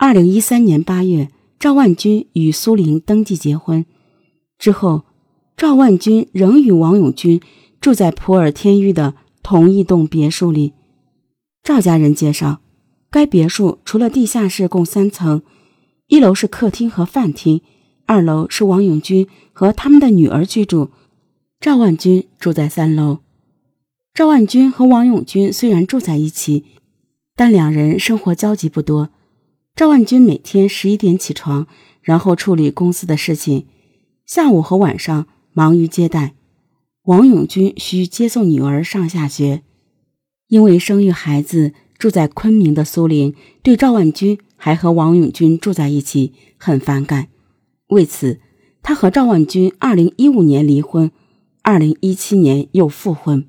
二零一三年八月，赵万军与苏玲登记结婚之后，赵万军仍与王永军住在普洱天域的同一栋别墅里。赵家人介绍，该别墅除了地下室共三层，一楼是客厅和饭厅，二楼是王永军和他们的女儿居住，赵万军住在三楼。赵万军和王永军虽然住在一起，但两人生活交集不多。赵万军每天十一点起床，然后处理公司的事情，下午和晚上忙于接待。王永军需接送女儿上下学，因为生育孩子住在昆明的苏林对赵万军还和王永军住在一起很反感，为此，他和赵万军二零一五年离婚，二零一七年又复婚。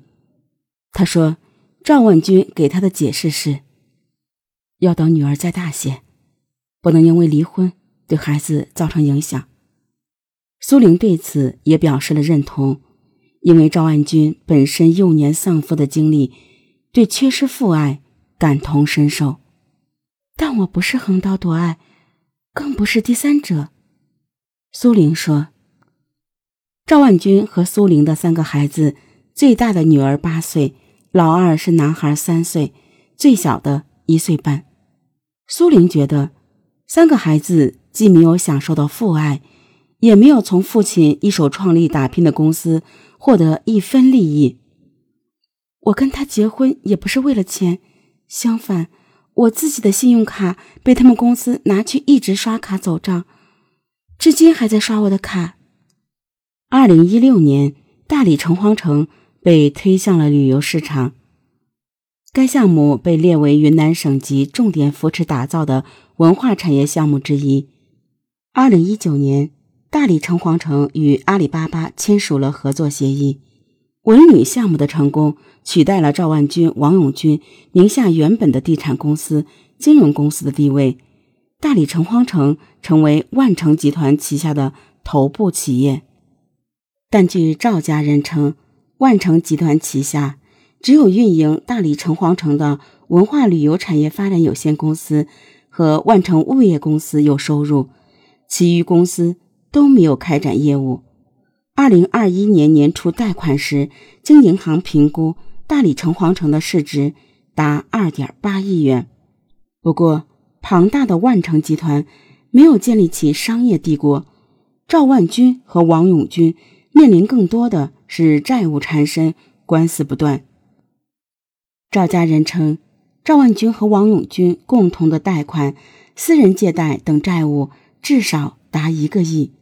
他说，赵万军给他的解释是，要等女儿再大些。不能因为离婚对孩子造成影响。苏玲对此也表示了认同，因为赵万军本身幼年丧父的经历，对缺失父爱感同身受。但我不是横刀夺爱，更不是第三者。苏玲说：“赵万军和苏玲的三个孩子，最大的女儿八岁，老二是男孩三岁，最小的一岁半。”苏玲觉得。三个孩子既没有享受到父爱，也没有从父亲一手创立打拼的公司获得一分利益。我跟他结婚也不是为了钱，相反，我自己的信用卡被他们公司拿去一直刷卡走账，至今还在刷我的卡。二零一六年，大理城隍城被推向了旅游市场。该项目被列为云南省级重点扶持打造的文化产业项目之一。二零一九年，大理城隍城与阿里巴巴签署了合作协议。文旅项目的成功，取代了赵万军、王永军名下原本的地产公司、金融公司的地位。大理城隍城成为万城集团旗下的头部企业。但据赵家人称，万城集团旗下。只有运营大理城隍城的文化旅游产业发展有限公司和万城物业公司有收入，其余公司都没有开展业务。二零二一年年初贷款时，经银行评估，大理城隍城的市值达二点八亿元。不过，庞大的万城集团没有建立起商业帝国，赵万军和王永军面临更多的是债务缠身、官司不断。赵家人称，赵万军和王永军共同的贷款、私人借贷等债务至少达一个亿。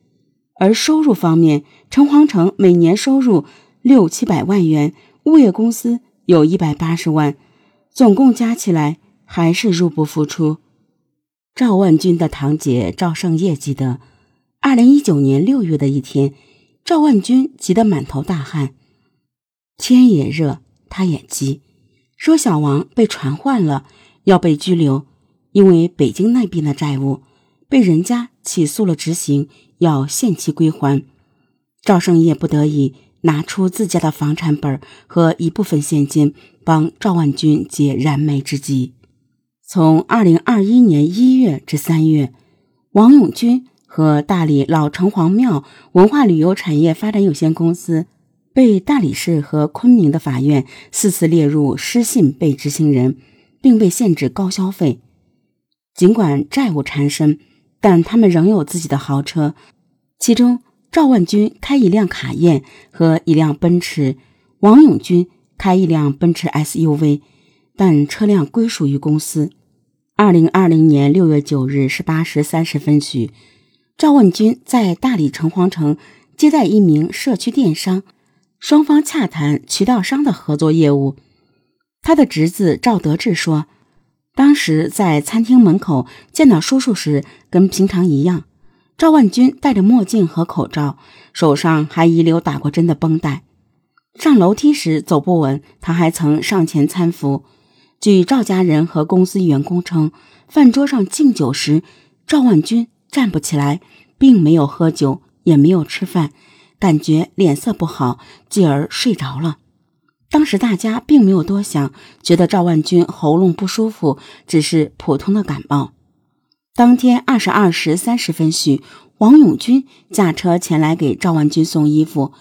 而收入方面，城隍城每年收入六七百万元，物业公司有一百八十万，总共加起来还是入不敷出。赵万军的堂姐赵胜业记得，二零一九年六月的一天，赵万军急得满头大汗，天也热，他也急。说小王被传唤了，要被拘留，因为北京那边的债务被人家起诉了，执行要限期归还。赵胜业不得已拿出自家的房产本和一部分现金，帮赵万军解燃眉之急。从二零二一年一月至三月，王永军和大理老城隍庙文化旅游产业发展有限公司。被大理市和昆明的法院四次列入失信被执行人，并被限制高消费。尽管债务缠身，但他们仍有自己的豪车。其中，赵万军开一辆卡宴和一辆奔驰，王永军开一辆奔驰 SUV，但车辆归属于公司。二零二零年六月九日十八时三十分许，赵万军在大理城隍城接待一名社区电商。双方洽谈渠道商的合作业务。他的侄子赵德志说，当时在餐厅门口见到叔叔时，跟平常一样。赵万军戴着墨镜和口罩，手上还遗留打过针的绷带。上楼梯时走不稳，他还曾上前搀扶。据赵家人和公司员工称，饭桌上敬酒时，赵万军站不起来，并没有喝酒，也没有吃饭。感觉脸色不好，继而睡着了。当时大家并没有多想，觉得赵万军喉咙不舒服，只是普通的感冒。当天二十二时三十分许，王永军驾车前来给赵万军送衣服。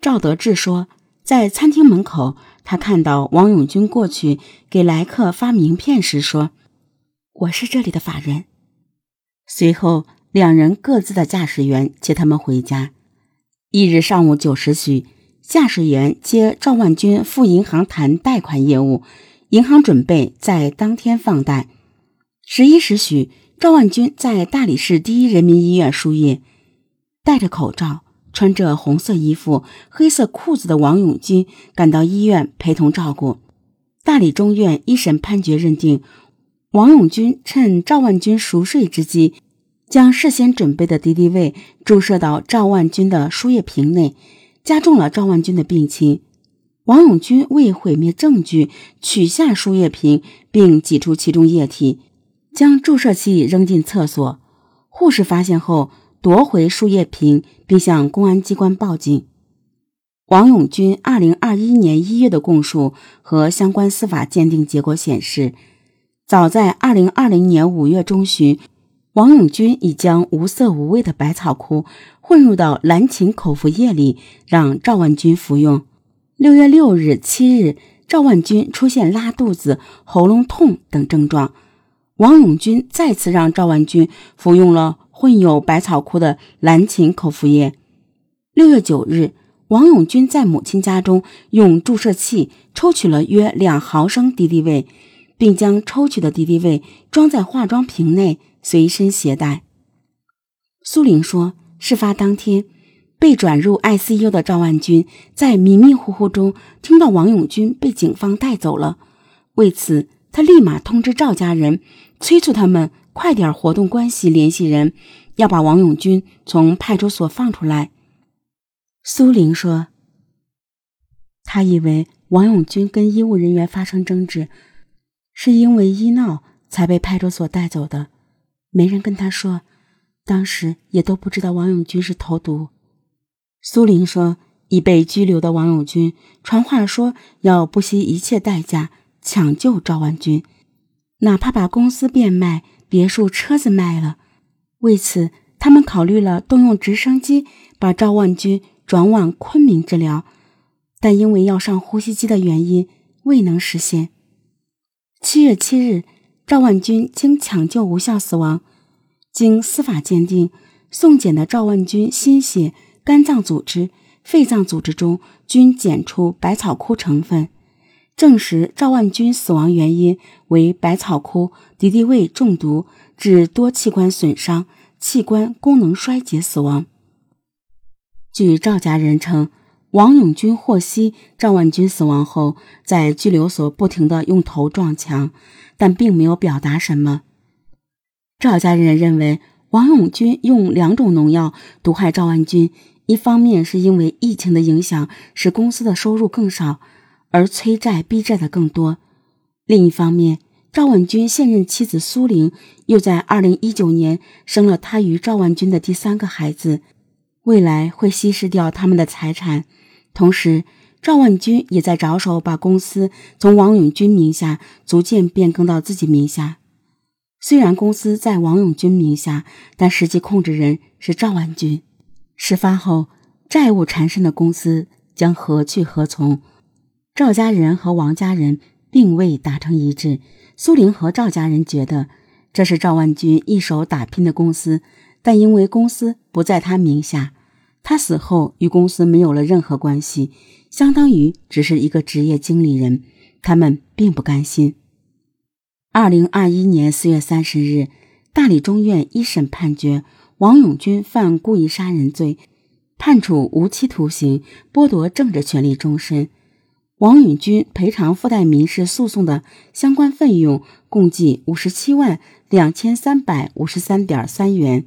赵德志说，在餐厅门口，他看到王永军过去给来客发名片时说：“我是这里的法人。”随后，两人各自的驾驶员接他们回家。一日上午九时许，驾驶员接赵万军赴银行谈贷款业务，银行准备在当天放贷。十一时许，赵万军在大理市第一人民医院输液。戴着口罩、穿着红色衣服、黑色裤子的王永军赶到医院陪同照顾。大理中院一审判决认定，王永军趁赵万军熟睡之机。将事先准备的敌敌畏注射到赵万军的输液瓶内，加重了赵万军的病情。王永军为毁灭证据，取下输液瓶并挤出其中液体，将注射器扔进厕所。护士发现后夺回输液瓶，并向公安机关报警。王永军二零二一年一月的供述和相关司法鉴定结果显示，早在二零二零年五月中旬。王永军已将无色无味的百草枯混入到蓝芩口服液里，让赵万军服用。六月六日、七日，赵万军出现拉肚子、喉咙痛等症状。王永军再次让赵万军服用了混有百草枯的蓝芩口服液。六月九日，王永军在母亲家中用注射器抽取了约两毫升敌敌畏，并将抽取的敌敌畏装在化妆瓶内。随身携带。苏玲说，事发当天，被转入 ICU 的赵万军在迷迷糊糊中听到王永军被警方带走了，为此他立马通知赵家人，催促他们快点活动关系联系人，要把王永军从派出所放出来。苏玲说，他以为王永军跟医务人员发生争执，是因为医闹才被派出所带走的。没人跟他说，当时也都不知道王永军是投毒。苏玲说，已被拘留的王永军传话说要不惜一切代价抢救赵万军，哪怕把公司变卖、别墅、车子卖了。为此，他们考虑了动用直升机把赵万军转往昆明治疗，但因为要上呼吸机的原因，未能实现。七月七日。赵万军经抢救无效死亡，经司法鉴定，送检的赵万军心血、肝脏组织、肺脏组织中均检出百草枯成分，证实赵万军死亡原因为百草枯敌敌畏中毒致多器官损伤、器官功能衰竭死亡。据赵家人称。王永军获悉赵万军死亡后，在拘留所不停地用头撞墙，但并没有表达什么。赵家人认为，王永军用两种农药毒害赵万军，一方面是因为疫情的影响使公司的收入更少，而催债逼债的更多；另一方面，赵万军现任妻子苏玲又在2019年生了他与赵万军的第三个孩子，未来会稀释掉他们的财产。同时，赵万军也在着手把公司从王永军名下逐渐变更到自己名下。虽然公司在王永军名下，但实际控制人是赵万军。事发后，债务缠身的公司将何去何从？赵家人和王家人并未达成一致。苏玲和赵家人觉得这是赵万军一手打拼的公司，但因为公司不在他名下。他死后与公司没有了任何关系，相当于只是一个职业经理人。他们并不甘心。二零二一年四月三十日，大理中院一审判决王永军犯故意杀人罪，判处无期徒刑，剥夺政治权利终身。王永军赔偿附带民事诉讼的相关费用共计五十七万两千三百五十三点三元。